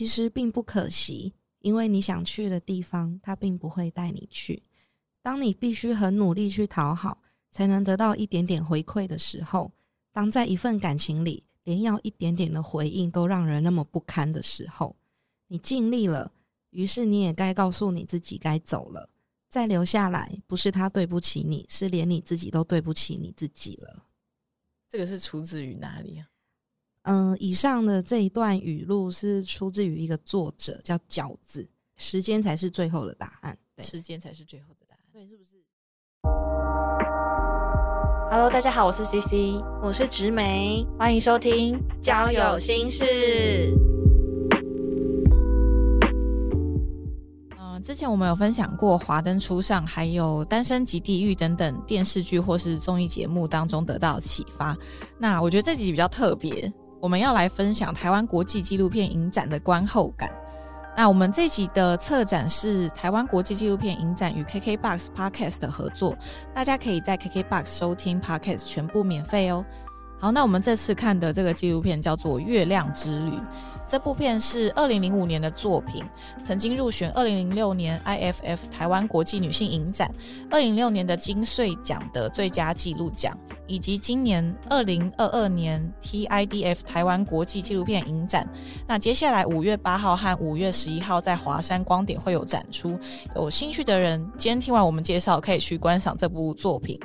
其实并不可惜，因为你想去的地方，他并不会带你去。当你必须很努力去讨好，才能得到一点点回馈的时候，当在一份感情里，连要一点点的回应都让人那么不堪的时候，你尽力了，于是你也该告诉你自己该走了。再留下来，不是他对不起你，是连你自己都对不起你自己了。这个是出自于哪里啊？嗯，以上的这一段语录是出自于一个作者叫饺子，时间才是最后的答案。对，时间才是最后的答案。对，是不是？Hello，大家好，我是 CC，我是植梅，欢迎收听交友心事。嗯，之前我们有分享过《华灯初上》还有《单身即地狱》等等电视剧或是综艺节目当中得到启发。那我觉得这集比较特别，我们要来分享台湾国际纪录片影展的观后感。那我们这集的策展是台湾国际纪录片影展与 KKBOX Podcast 的合作，大家可以在 KKBOX 收听 Podcast 全部免费哦。好，那我们这次看的这个纪录片叫做《月亮之旅》。这部片是二零零五年的作品，曾经入选二零零六年 IFF 台湾国际女性影展、二零零六年的金穗奖的最佳纪录奖，以及今年二零二二年 TIDF 台湾国际纪录片影展。那接下来五月八号和五月十一号在华山光点会有展出，有兴趣的人今天听完我们介绍，可以去观赏这部作品。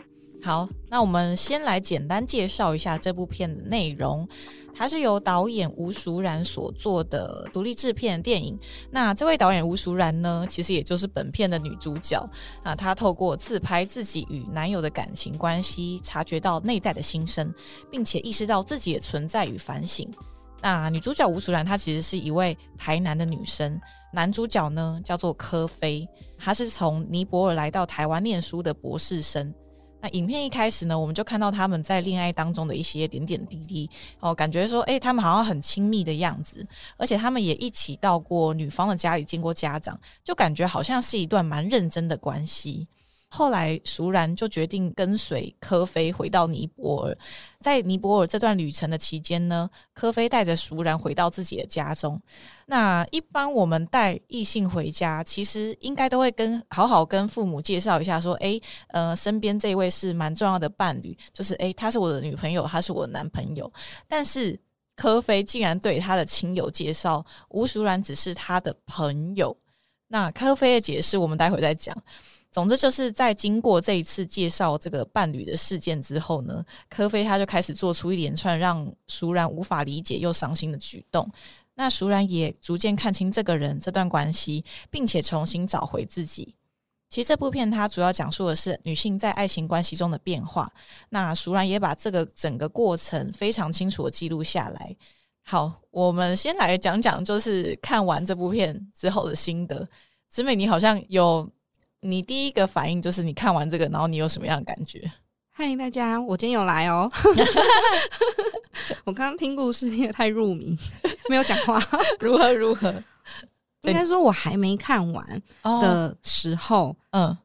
好，那我们先来简单介绍一下这部片的内容。它是由导演吴淑然所做的独立制片电影。那这位导演吴淑然呢，其实也就是本片的女主角啊。她透过自拍自己与男友的感情关系，察觉到内在的心声，并且意识到自己的存在与反省。那女主角吴淑然，她其实是一位台南的女生。男主角呢，叫做柯飞，他是从尼泊尔来到台湾念书的博士生。影片一开始呢，我们就看到他们在恋爱当中的一些点点滴滴哦，感觉说，哎、他们好像很亲密的样子，而且他们也一起到过女方的家里见过家长，就感觉好像是一段蛮认真的关系。后来，熟然就决定跟随科菲回到尼泊尔。在尼泊尔这段旅程的期间呢，科菲带着熟然回到自己的家中。那一般我们带异性回家，其实应该都会跟好好跟父母介绍一下，说，诶，呃，身边这位是蛮重要的伴侣，就是诶，他是我的女朋友，他是我的男朋友。但是科菲竟然对他的亲友介绍吴淑然只是他的朋友。那科菲的解释，我们待会再讲。总之就是在经过这一次介绍这个伴侣的事件之后呢，科菲他就开始做出一连串让熟然无法理解又伤心的举动。那熟然也逐渐看清这个人这段关系，并且重新找回自己。其实这部片它主要讲述的是女性在爱情关系中的变化。那熟然也把这个整个过程非常清楚的记录下来。好，我们先来讲讲，就是看完这部片之后的心得。子美，你好像有你第一个反应就是你看完这个，然后你有什么样的感觉？嗨，大家，我今天有来哦。我刚刚听故事听得太入迷，没有讲话。如何如何？应该说，我还没看完哦，的时候，嗯，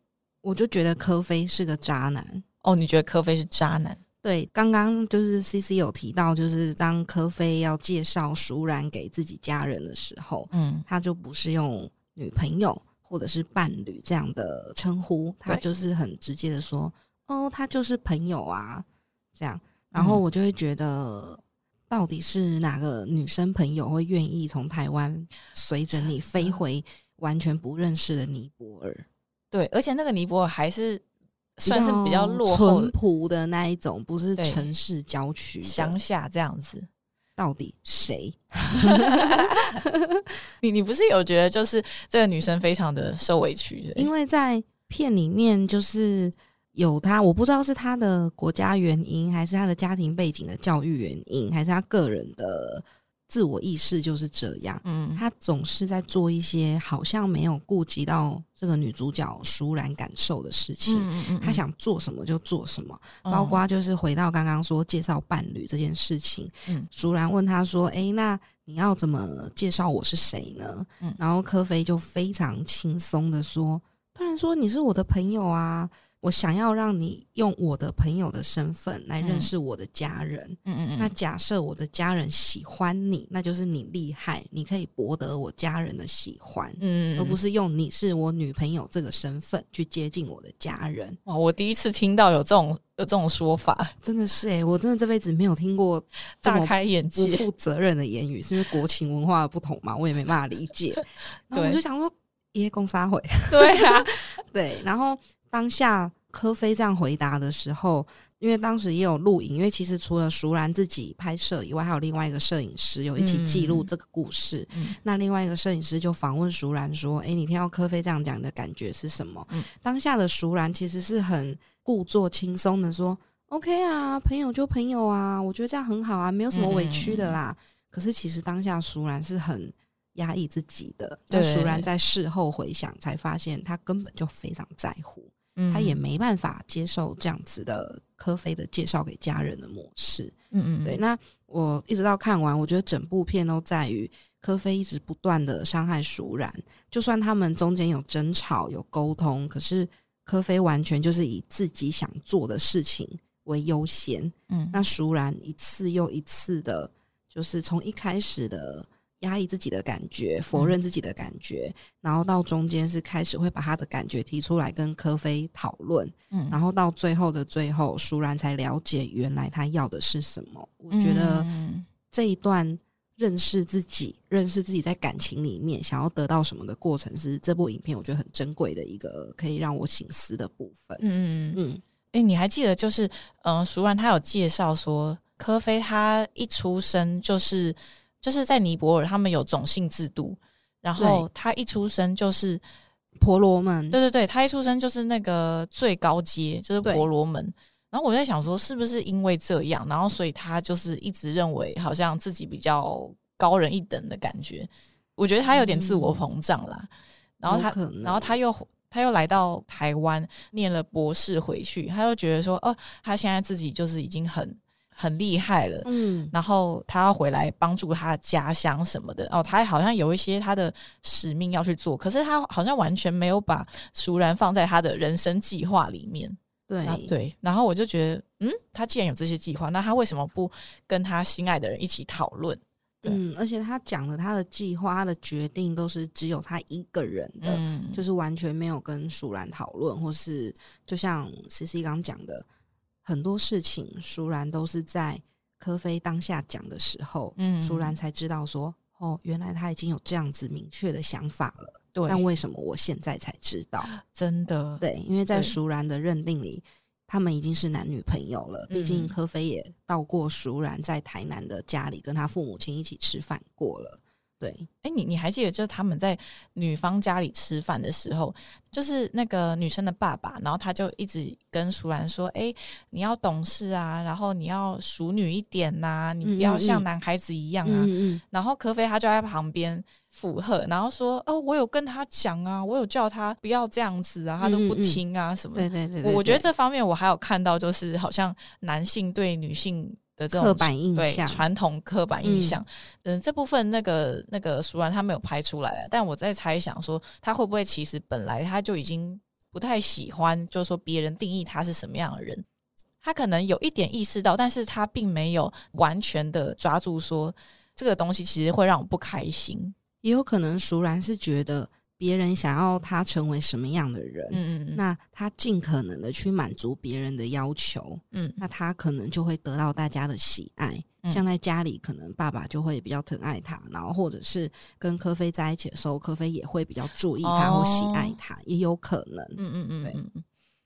我就觉得科菲是个渣男。哦，你觉得科菲是渣男？对，刚刚就是 C C 有提到，就是当科菲要介绍熟然给自己家人的时候，嗯，他就不是用女朋友或者是伴侣这样的称呼，他就是很直接的说：“哦，他就是朋友啊。”这样，然后嗯我就会觉得，到底是哪个女生朋友会愿意从台湾随着你飞回完全不认识的尼泊尔？对，而且那个尼泊尔还是算是比较落后淳的朴的那一种，不是城市郊区乡下这样子。到底谁？你你不是有觉得就是这个女生非常的受委屈的？因为在片里面就是有她，我不知道是她的国家原因，还是她的家庭背景的教育原因，还是她个人的自我意识就是这样。嗯，他总是在做一些好像没有顾及到这个女主角舒然感受的事情。嗯嗯他想做什么就做什么，嗯包括就是回到刚刚说介绍伴侣这件事情，嗯淑然问他说：“诶，那你要怎么介绍我是谁呢？”嗯然后科菲就非常轻松的说：“当然说你是我的朋友啊，我想要让你用我的朋友的身份来认识我的家人。嗯嗯嗯，那假设我的家人喜欢你，那就是你厉害，你可以博得我家人的喜欢，嗯，而不是用你是我女朋友这个身份去接近我的家人。哇，我第一次听到有这种有这种说法，真的是诶、我真的这辈子没有听过大开眼界不界。负责任的言语，是因为国情文化的不同嘛？我也没办法理解。然后我就想说，耶，公杀会对啊，对。然后当下柯飞这样回答的时候，因为当时也有录影，因为其实除了熟然自己拍摄以外，还有另外一个摄影师有一起记录嗯这个故事。嗯那另外一个摄影师就访问熟然说：“诶，你听到柯飞这样讲，的感觉是什么？”嗯当下的熟然其实是很故作轻松的说：“OK 啊，朋友就朋友啊，我觉得这样很好啊，没有什么委屈的啦。可是其实当下熟然是很压抑自己的，但熟然在事后回想才发现，他根本就非常在乎，嗯他也没办法接受这样子的科菲的介绍给家人的模式。嗯嗯对，那我一直到看完，我觉得整部片都在于科菲一直不断的伤害熟然，就算他们中间有争吵、有沟通，可是科菲完全就是以自己想做的事情为优先。嗯那熟然一次又一次的，就是从一开始的压抑自己的感觉，否认自己的感觉，然后到中间是开始会把他的感觉提出来跟科菲讨论，嗯。然后到最后的最后，舒然才了解原来他要的是什么。我觉得嗯。这一段认识自己、认识自己在感情里面想要得到什么的过程，是这部影片我觉得很珍贵的一个可以让我醒思的部分。嗯嗯嗯，嗯，哎、你还记得就是，嗯、舒然他有介绍说，科菲他一出生就是就是在尼泊尔，他们有种姓制度，然后他一出生就是，婆罗门，对对对，他一出生就是那个最高阶，就是婆罗门。然后我在想说，是不是因为这样，然后所以他就是一直认为好像自己比较高人一等的感觉。我觉得他有点自我膨胀啦。然后他然后他又他又来到台湾念了博士回去，他又觉得说，哦，他现在自己就是已经很很厉害了。嗯，然后他要回来帮助他的家乡什么的哦，他好像有一些他的使命要去做，可是他好像完全没有把熟然放在他的人生计划里面。对啊对，然后我就觉得，嗯，他既然有这些计划，那他为什么不跟他心爱的人一起讨论？对嗯，而且他讲的他的计划、他的决定都是只有他一个人的，嗯，就是完全没有跟舒然讨论，或是就像 C C 刚讲的，很多事情熟然都是在科菲当下讲的时候，嗯熟然才知道说，哦，原来他已经有这样子明确的想法了。对，但为什么我现在才知道？真的，对，因为在对熟然的认定里，他们已经是男女朋友了。毕竟嗯科菲也到过熟然在台南的家里，跟他父母亲一起吃饭过了。对，哎，你你还记得，就是他们在女方家里吃饭的时候，就是那个女生的爸爸，然后他就一直跟淑兰说：“哎，你要懂事啊，然后你要淑女一点呐、你不要像男孩子一样啊。嗯嗯，然后柯菲他就在旁边附和，然后说：“哦，我有跟他讲啊，我有叫他不要这样子啊，他都不听啊什么的。对对对对我我觉得这方面我还有看到，就是好像男性对女性的这种刻板印对象传统刻板印象，嗯、这部分那个那个熟然他没有拍出来，但我在猜想说，他会不会其实本来他就已经不太喜欢，就是说别人定义他是什么样的人，他可能有一点意识到，但是他并没有完全的抓住说这个东西其实会让我不开心。也有可能熟然是觉得别人想要他成为什么样的人，嗯嗯嗯，那他尽可能的去满足别人的要求，嗯那他可能就会得到大家的喜爱。嗯像在家里，可能爸爸就会比较疼爱他，然后或者是跟科菲在一起的时候，科菲也会比较注意他哦或喜爱他，也有可能。嗯嗯嗯对嗯嗯，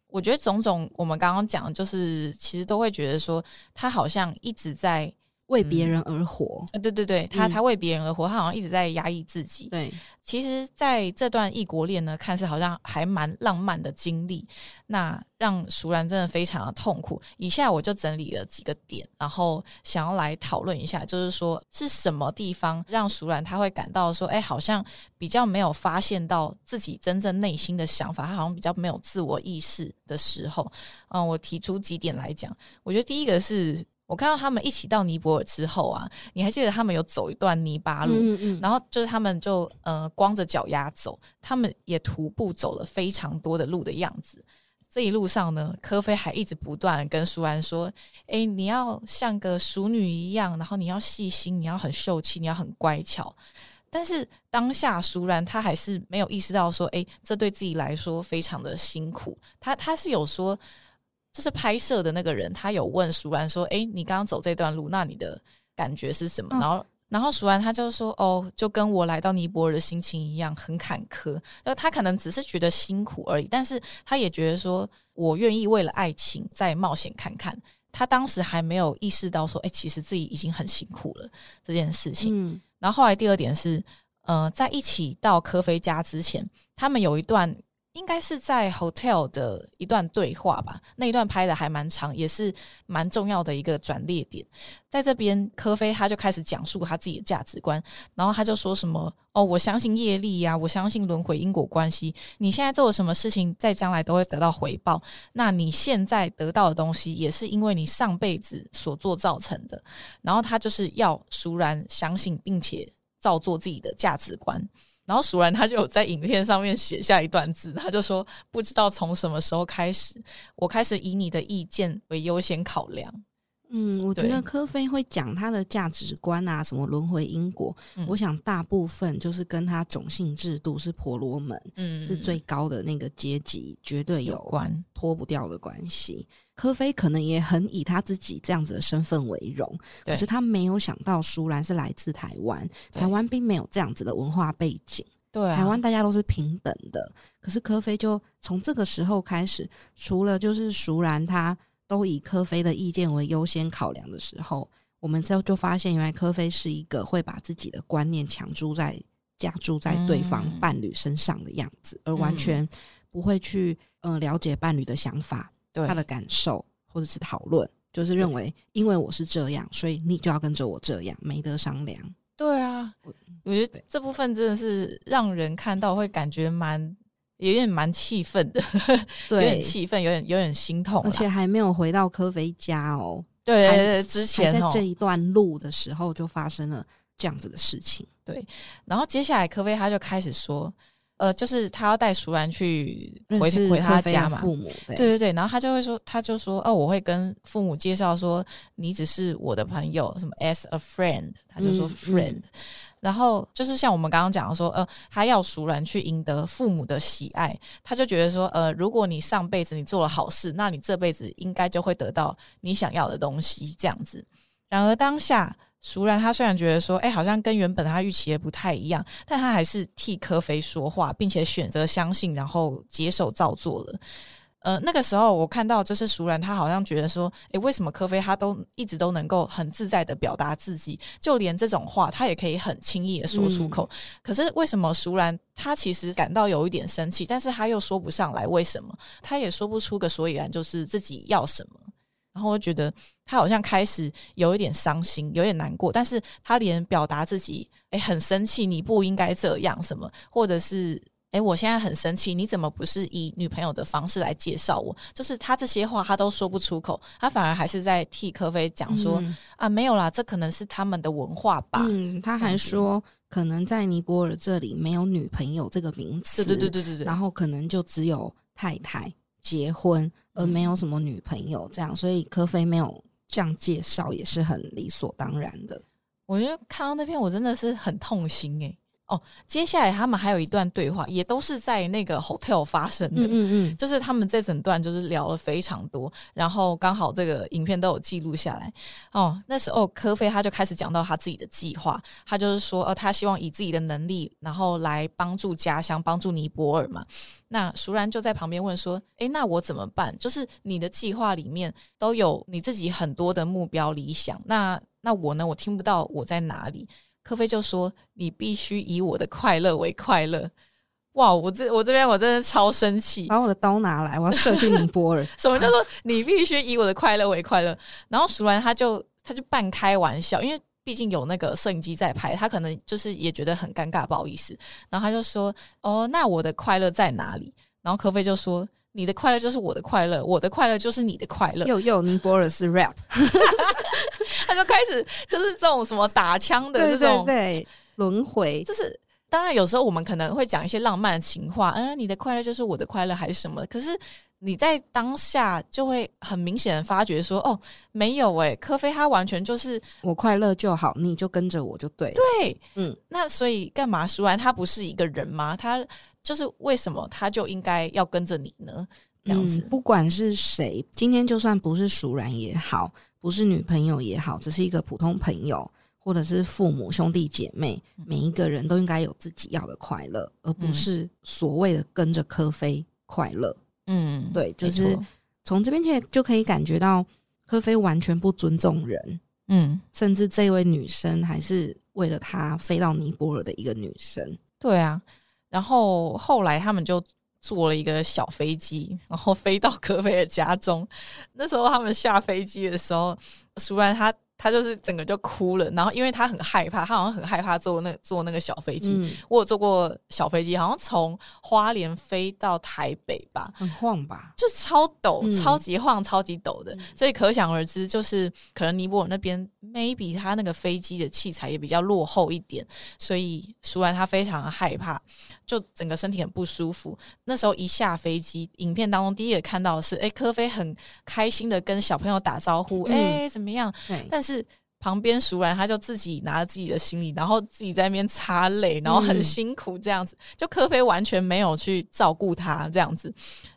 我觉得种种我们刚刚讲，的就是其实都会觉得说，他好像一直在，为别人而活，呃，对对对，他嗯他为别人而活，他好像一直在压抑自己。对，其实，在这段异国恋呢，看似好像还蛮浪漫的经历，那让熟然真的非常的痛苦。以下我就整理了几个点，然后想要来讨论一下，就是说是什么地方让熟然他会感到说，哎，好像比较没有发现到自己真正内心的想法，他好像比较没有自我意识的时候。嗯，我提出几点来讲，我觉得第一个是。我看到他们一起到尼泊尔之后啊，你还记得他们有走一段泥巴路，嗯嗯然后就是他们就呃光着脚丫走，他们也徒步走了非常多的路的样子。这一路上呢，科菲还一直不断跟舒兰说：“哎，你要像个淑女一样，然后你要细心，你要很秀气，你要很乖巧。”但是当下舒然他还是没有意识到说：“哎，这对自己来说非常的辛苦。”他他是有说，就是拍摄的那个人，他有问舒然说：“哎，你刚刚走这段路，那你的感觉是什么？”然后。然后数完，他就说：“哦，就跟我来到尼泊尔的心情一样，很坎坷。那他可能只是觉得辛苦而已，但是他也觉得说，我愿意为了爱情再冒险看看。他当时还没有意识到说，哎，其实自己已经很辛苦了这件事情。嗯，然后后来第二点是，呃，在一起到科菲家之前，他们有一段。”应该是在 hotel 的一段对话吧，那一段拍的还蛮长，也是蛮重要的一个转捩点。在这边，科菲他就开始讲述他自己的价值观，然后他就说什么：“哦，我相信业力呀，我相信轮回因果关系。你现在做了什么事情，在将来都会得到回报。那你现在得到的东西，也是因为你上辈子所做造成的。然后他就是要熟然相信，并且照做自己的价值观。”然后蜀然他就有在影片上面写下一段字，他就说：“不知道从什么时候开始，我开始以你的意见为优先考量。”嗯，我觉得科菲会讲他的价值观啊，什么轮回因果，我想大部分就是跟他种姓制度是婆罗门，嗯，是最高的那个阶级，绝对有关脱不掉的关系。科菲可能也很以他自己这样子的身份为荣，可是他没有想到舒兰是来自台湾，台湾并没有这样子的文化背景，对，台湾大家都是平等的。可是科菲就从这个时候开始，除了就是熟兰他。都以科菲的意见为优先考量的时候，我们之后就发现，原来科菲是一个会把自己的观念强注在、加注在对方伴侣身上的样子，而完全不会去呃了解伴侣的想法、他的感受或者是讨论，就是认为因为我是这样，所以你就要跟着我这样，没得商量。对啊，我觉得这部分真的是让人看到会感觉蛮。有点蛮气愤的，有点气愤，有点有点心痛，而且还没有回到科菲家哦。对对对，之前在这一段路的时候就发生了这样子的事情。对，然后接下来科菲他就开始说，呃，就是他要带熟兰去回回他家嘛，父母对对对，然后他就会说，他就说，哦，我会跟父母介绍说，你只是我的朋友，什么 as a friend，他就说 friend。然后就是像我们刚刚讲的说，呃，他要熟然去赢得父母的喜爱，他就觉得说，呃，如果你上辈子你做了好事，那你这辈子应该就会得到你想要的东西，这样子。然而当下熟然他虽然觉得说，哎，好像跟原本他预期的不太一样，但他还是替科菲说话，并且选择相信，然后接受照做了。呃，那个时候我看到就是熟然，他好像觉得说，诶，为什么科菲他都一直都能够很自在的表达自己，就连这种话他也可以很轻易的说出口。可是为什么熟然他其实感到有一点生气，但是他又说不上来为什么，他也说不出个所以然，就是自己要什么。然后我觉得他好像开始有一点伤心，有点难过，但是他连表达自己，诶，很生气，你不应该这样什么，或者是。哎，我现在很生气，你怎么不是以女朋友的方式来介绍我？就是他这些话他都说不出口，他反而还是在替科菲讲说啊，没有啦，这可能是他们的文化吧。嗯，他还说可能在尼泊尔这里没有女朋友这个名词，对对对对对对，然后可能就只有太太结婚，而没有什么女朋友这样，所以科菲没有这样介绍也是很理所当然的。我觉得看到那篇我真的是很痛心哎。哦，接下来他们还有一段对话，也都是在那个 hotel 发生的。嗯嗯嗯，就是他们这整段就是聊了非常多，然后刚好这个影片都有记录下来。哦，那时候科菲他就开始讲到他自己的计划，他就是说，呃，他希望以自己的能力，然后来帮助家乡，帮助尼泊尔嘛。那熟然就在旁边问说，诶，那我怎么办？就是你的计划里面都有你自己很多的目标理想，那那我呢？我听不到我在哪里。科菲就说：“你必须以我的快乐为快乐。”哇，我这我这边我真的超生气，把我的刀拿来，我要射去尼泊尔。什么叫做你必须以我的快乐为快乐？然后熟然他就他就半开玩笑，因为毕竟有那个摄影机在拍，他可能就是也觉得很尴尬，不好意思。然后他就说：“哦，那我的快乐在哪里？”然后科菲就说。你的快乐就是我的快乐，我的快乐就是你的快乐。又又尼泊尔是 rap，他就开始就是这种什么打枪的这种对轮回，就是当然有时候我们可能会讲一些浪漫的情话，嗯，你的快乐就是我的快乐还是什么？可是你在当下就会很明显的发觉说，哦，没有诶，科菲他完全就是我快乐就好，你就跟着我就对了。对，嗯，那所以干嘛？舒安他不是一个人吗？他就是为什么他就应该要跟着你呢？这样子，嗯不管是谁，今天就算不是熟人也好，不是女朋友也好，只是一个普通朋友，或者是父母、兄弟姐妹，嗯每一个人都应该有自己要的快乐，而不是所谓的跟着科菲快乐。嗯，对，就是从这边就就可以感觉到科菲完全不尊重人，嗯，甚至这位女生还是为了他飞到尼泊尔的一个女生。对啊。然后后来他们就坐了一个小飞机，然后飞到科菲的家中。那时候他们下飞机的时候，舒然他他就是整个就哭了，然后因为他很害怕，他好像很害怕坐那坐那个小飞机。嗯，我有坐过小飞机，好像从花莲飞到台北吧，很晃吧？就超抖，嗯超级晃，超级抖的，所以可想而知，就是可能尼泊尔那边 maybe 他那个飞机的器材也比较落后一点，所以舒然他非常害怕，就整个身体很不舒服。那时候一下飞机，影片当中第一个看到的是，哎，科菲很开心的跟小朋友打招呼，嗯哎、怎么样？但是旁边熟人他就自己拿着自己的行李，然后自己在那边擦泪，然后很嗯辛苦这样子。就科菲完全没有去照顾他这样子。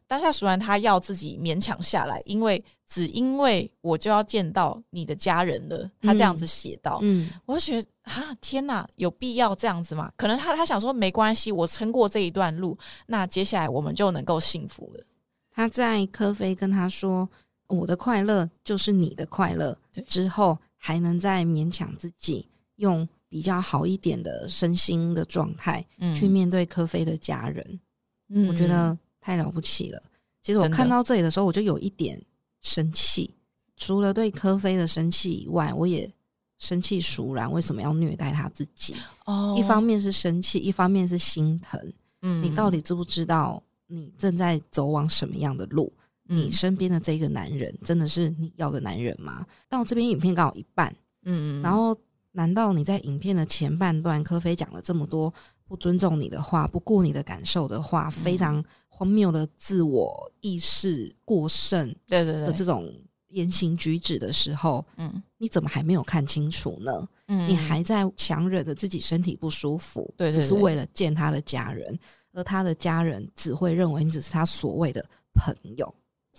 当下熟人他要自己勉强下来，因为只因为我就要见到你的家人了，他这样子写到，嗯，我就觉得啊，天哪，有必要这样子吗？可能他他想说没关系，我撑过这一段路，那接下来我们就能够幸福了。他在科菲跟他说：“我的快乐就是你的快乐”之后，还能再勉强自己用比较好一点的身心的状态嗯去面对科菲的家人，嗯我觉得太了不起了。其实我看到这里的时候，我就有一点生气，除了对科菲的生气以外，我也生气熟然为什么要虐待他自己。哦一方面是生气，一方面是心疼。嗯你到底知不知道你正在走往什么样的路？你嗯。身边的这个男人真的是你要的男人吗？到这边影片刚好一半，嗯嗯，然后难道你在影片的前半段，科菲讲了这么多不尊重你的话、不顾你的感受的话，非常荒谬的自我意识过剩对对对，的这种言行举止的时候，嗯。你怎么还没有看清楚呢？嗯你还在强忍着自己身体不舒服，对只是为了见他的家人，而他的家人只会认为你只是他所谓的朋友，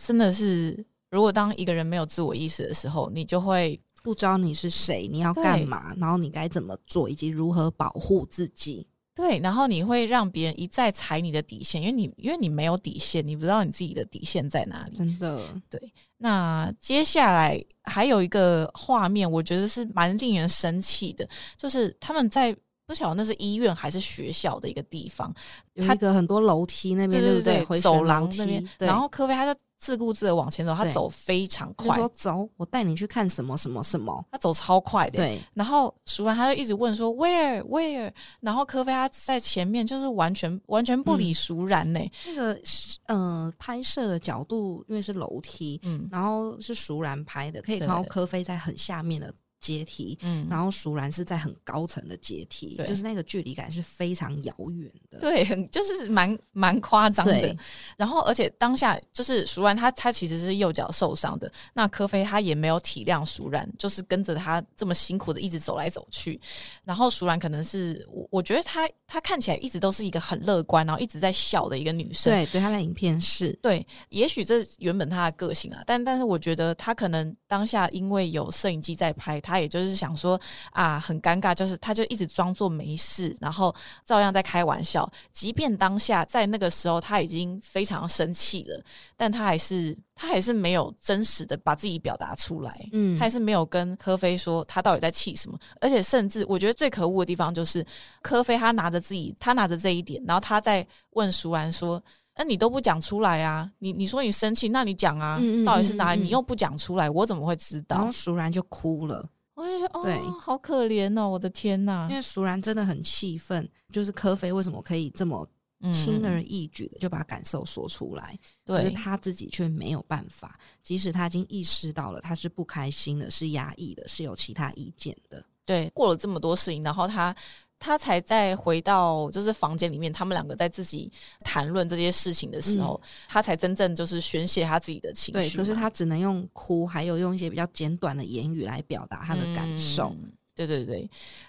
真的是，如果当一个人没有自我意识的时候，你就会不知道你是谁，你要干嘛，然后你该怎么做，以及如何保护自己。对，然后你会让别人一再踩你的底线，因为你因为你没有底线，你不知道你自己的底线在哪里。真的，对那接下来还有一个画面，我觉得是蛮令人生气的，就是他们在不晓得那是医院还是学校的一个地方，他有一个很多楼梯那边，对对对，回走廊那边，然后科菲他就自顾自的往前走，他走非常快就说，走，我带你去看什么什么什么。他走超快的，对，然后熟然他就一直问说 where where，然后科菲他在前面就是完全完全不理熟然呢，那个是呃拍摄的角度，因为是楼梯，嗯。然后是熟然拍的，可以看到科菲在很下面的阶梯，嗯，然后熟然是在很高层的阶梯，就是那个距离感是非常遥远的。对，很就是蛮蛮夸张的。然后，而且当下就是熟然他他其实是右脚受伤的，那科菲他也没有体谅熟然，就是跟着他这么辛苦的一直走来走去。然后熟然可能是我我觉得他他看起来一直都是一个很乐观，然后一直在笑的一个女生。对，对，他的影片是对，也许这原本他的个性啊，但但是我觉得他可能当下因为有摄影机在拍，他也就是想说啊，很尴尬，就是他就一直装作没事，然后照样在开玩笑。即便当下在那个时候他已经非常生气了，但他还是他还是没有真实的把自己表达出来。嗯他还是没有跟科菲说他到底在气什么，而且甚至我觉得最可恶的地方就是科菲他拿着自己，他拿着这一点，然后他在问舒兰说：“那、你都不讲出来啊？你你说你生气，那你讲啊，嗯嗯到底是哪里？你又不讲出来，我怎么会知道然后？”熟然就哭了，我就觉得对哦，好可怜哦，我的天呐因！为熟然真的很气愤，就是科菲为什么可以这么嗯轻而易举的就把感受说出来，可是对他自己却没有办法，即使他已经意识到了他是不开心的，是压抑的，是有其他意见的。对，过了这么多事情，然后他他才在回到就是房间里面，他们两个在自己谈论这些事情的时候，他才真正就是宣泄他自己的情绪。对，可是他只能用哭，还有用一些比较简短的言语来表达他的感受。对对对，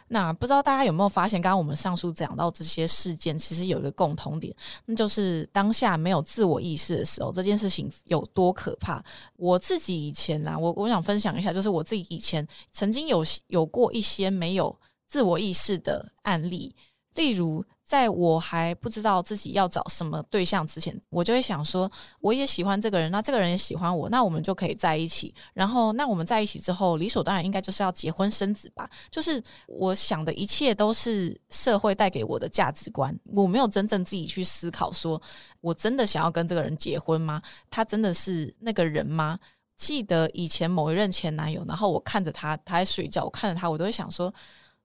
那不知道大家有没有发现，刚刚我们上述讲到这些事件，其实有一个共同点，那就是当下没有自我意识的时候，这件事情有多可怕。我自己以前啊，我我想分享一下，就是我自己以前曾经有有过一些没有自我意识的案例，例如。在我还不知道自己要找什么对象之前，我就会想说，我也喜欢这个人，那这个人也喜欢我，那我们就可以在一起。然后，那我们在一起之后，理所当然应该就是要结婚生子吧？就是我想的一切都是社会带给我的价值观，我没有真正自己去思考，说我真的想要跟这个人结婚吗？他真的是那个人吗？记得以前某一任前男友，然后我看着他，他在睡觉，我看着他，我都会想说，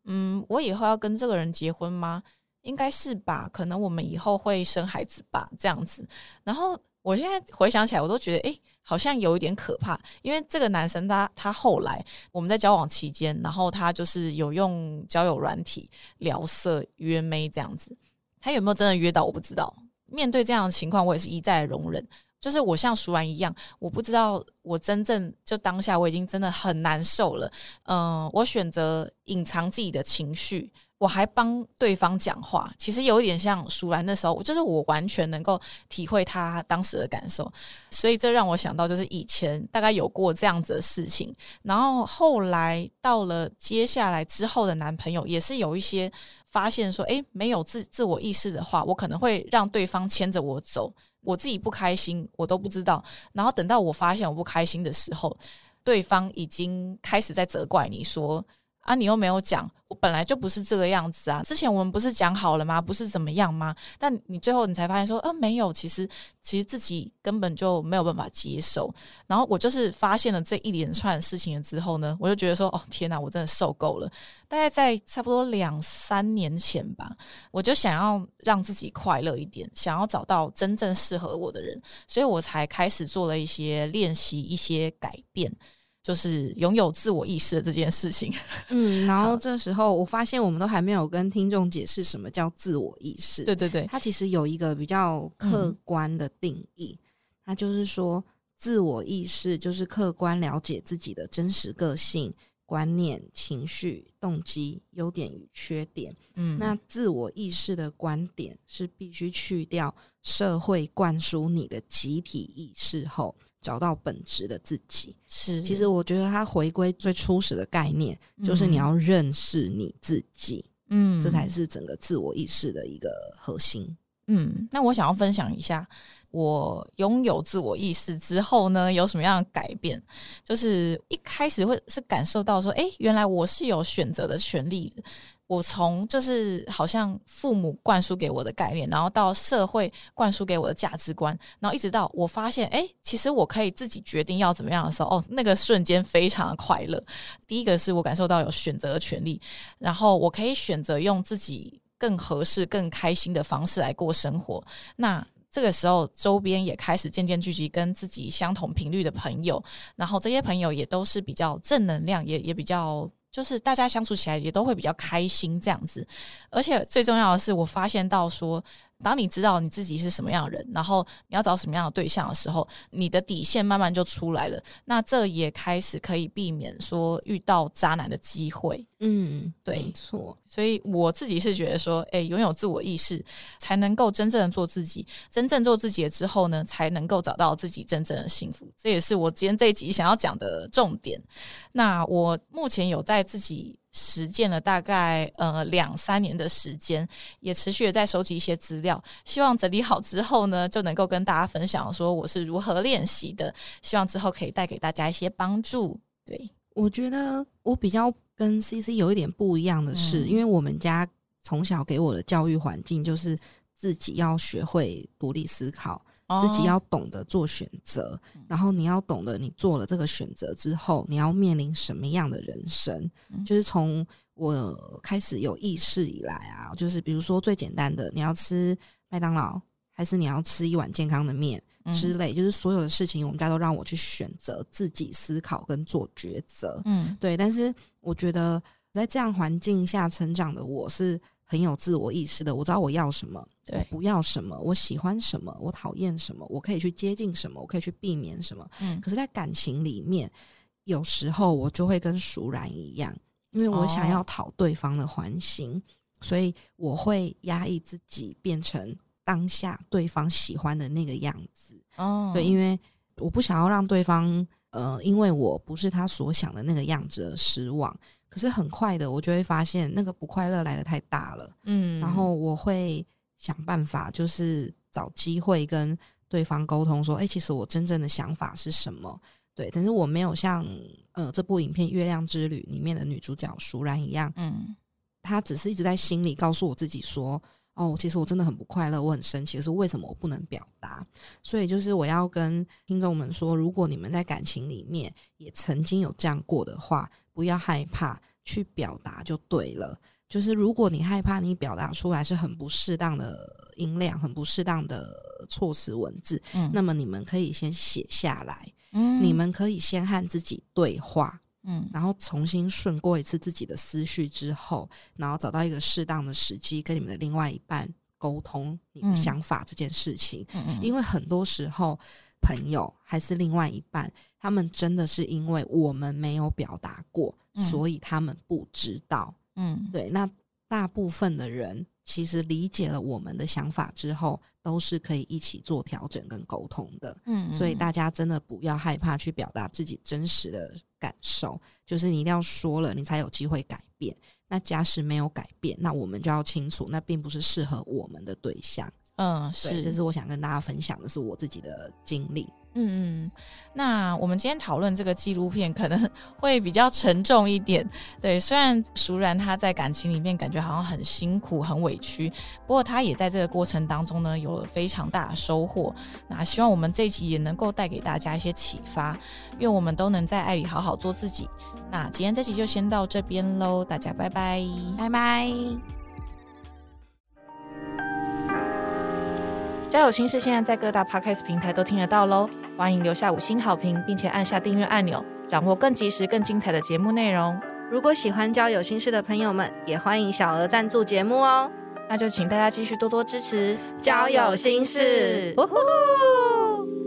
嗯，我以后要跟这个人结婚吗？应该是吧，可能我们以后会生孩子吧，这样子。然后我现在回想起来，我都觉得，哎，好像有一点可怕。因为这个男生他他后来我们在交往期间，然后他就是有用交友软体聊色约妹这样子。他有没有真的约到，我不知道。面对这样的情况，我也是一再容忍。就是我像熟完一样，我不知道我真正就当下我已经真的很难受了。嗯，我选择隐藏自己的情绪。我还帮对方讲话，其实有一点像舒兰那时候，就是我完全能够体会他当时的感受，所以这让我想到，就是以前大概有过这样子的事情，然后后来到了接下来之后的男朋友，也是有一些发现说，诶，没有自自我意识的话，我可能会让对方牵着我走，我自己不开心，我都不知道，然后等到我发现我不开心的时候，对方已经开始在责怪你说。啊，你又没有讲，我本来就不是这个样子啊！之前我们不是讲好了吗？不是怎么样吗？但你最后你才发现说，啊，没有，其实其实自己根本就没有办法接受。然后我就是发现了这一连串事情之后呢，我就觉得说，哦，天哪，我真的受够了。大概在差不多两三年前吧，我就想要让自己快乐一点，想要找到真正适合我的人，所以我才开始做了一些练习，一些改变。就是拥有自我意识的这件事情，嗯，然后这时候我发现我们都还没有跟听众解释什么叫自我意识。对对对，它其实有一个比较客观的定义，它就是说自我意识就是客观了解自己的真实个性、观念、情绪、动机、优点与缺点。嗯，那自我意识的观点是必须去掉社会灌输你的集体意识后。找到本质的自己是，其实我觉得它回归最初始的概念，就是你要认识你自己，嗯，这才是整个自我意识的一个核心。嗯，那我想要分享一下，我拥有自我意识之后呢，有什么样的改变？就是一开始会是感受到说，哎，原来我是有选择的权利的。我从就是好像父母灌输给我的概念，然后到社会灌输给我的价值观，然后一直到我发现，哎，其实我可以自己决定要怎么样的时候，哦，那个瞬间非常的快乐。第一个是我感受到有选择的权利，然后我可以选择用自己更合适、更开心的方式来过生活。那这个时候，周边也开始渐渐聚集跟自己相同频率的朋友，然后这些朋友也都是比较正能量，也也比较。就是大家相处起来也都会比较开心这样子，而且最重要的是，我发现到说。当你知道你自己是什么样的人，然后你要找什么样的对象的时候，你的底线慢慢就出来了。那这也开始可以避免说遇到渣男的机会。嗯，对，没错。所以我自己是觉得说，哎，拥有自我意识，才能够真正的做自己。真正做自己了之后呢，才能够找到自己真正的幸福。这也是我今天这一集想要讲的重点。那我目前有在自己。实践了大概呃两三年的时间，也持续的在收集一些资料，希望整理好之后呢，就能够跟大家分享说我是如何练习的，希望之后可以带给大家一些帮助。对我觉得我比较跟 C C 有一点不一样的是，因为我们家从小给我的教育环境就是自己要学会独立思考。自己要懂得做选择，然后你要懂得，你做了这个选择之后，你要面临什么样的人生？就是从我开始有意识以来啊，就是比如说最简单的，你要吃麦当劳，还是你要吃一碗健康的面之类，就是所有的事情，我们家都让我去选择，自己思考跟做抉择。嗯，对。但是我觉得在这样环境下成长的我是很有自我意识的，我知道我要什么，对，不要什么，我喜欢什么，我讨厌什么，我可以去接近什么，我可以去避免什么。嗯可是，在感情里面，有时候我就会跟熟然一样，因为我想要讨对方的欢心，所以我会压抑自己，变成当下对方喜欢的那个样子。哦，对，因为我不想要让对方呃，因为我不是他所想的那个样子而失望。可是很快的，我就会发现那个不快乐来的太大了，嗯，然后我会想办法，就是找机会跟对方沟通，说：“哎、其实我真正的想法是什么？”对，但是我没有像呃这部影片《月亮之旅》里面的女主角舒然一样，嗯她只是一直在心里告诉我自己说：“哦，其实我真的很不快乐，我很生气，是为什么我不能表达？”所以就是我要跟听众们说，如果你们在感情里面也曾经有这样过的话，不要害怕去表达就对了。就是如果你害怕你表达出来是很不适当的音量、很不适当的措辞文字，嗯，那么你们可以先写下来，嗯你们可以先和自己对话，嗯然后重新顺过一次自己的思绪之后，然后找到一个适当的时机跟你们的另外一半沟通你的嗯想法这件事情。嗯嗯，因为很多时候，朋友还是另外一半，他们真的是因为我们没有表达过，嗯所以他们不知道。嗯对，那大部分的人其实理解了我们的想法之后，都是可以一起做调整跟沟通的。嗯，所以大家真的不要害怕去表达自己真实的感受，就是你一定要说了，你才有机会改变。那假使没有改变，那我们就要清楚，那并不是适合我们的对象。嗯，是这是我想跟大家分享的，是我自己的经历。嗯嗯，那我们今天讨论这个纪录片可能 会比较沉重一点。对，虽然熟然他在感情里面感觉好像很辛苦、很委屈，不过他也在这个过程当中呢有了非常大的收获。那希望我们这一集也能够带给大家一些启发，愿我们都能在爱里好好做自己。那今天这集就先到这边喽，大家拜拜。拜拜。交友心事现在在各大 podcast 平台都听得到喽，欢迎留下五星好评，并且按下订阅按钮，掌握更及时、更精彩的节目内容。如果喜欢交友心事的朋友们，也欢迎小额赞助节目哦。那就请大家继续多多支持交友心事，呜呼！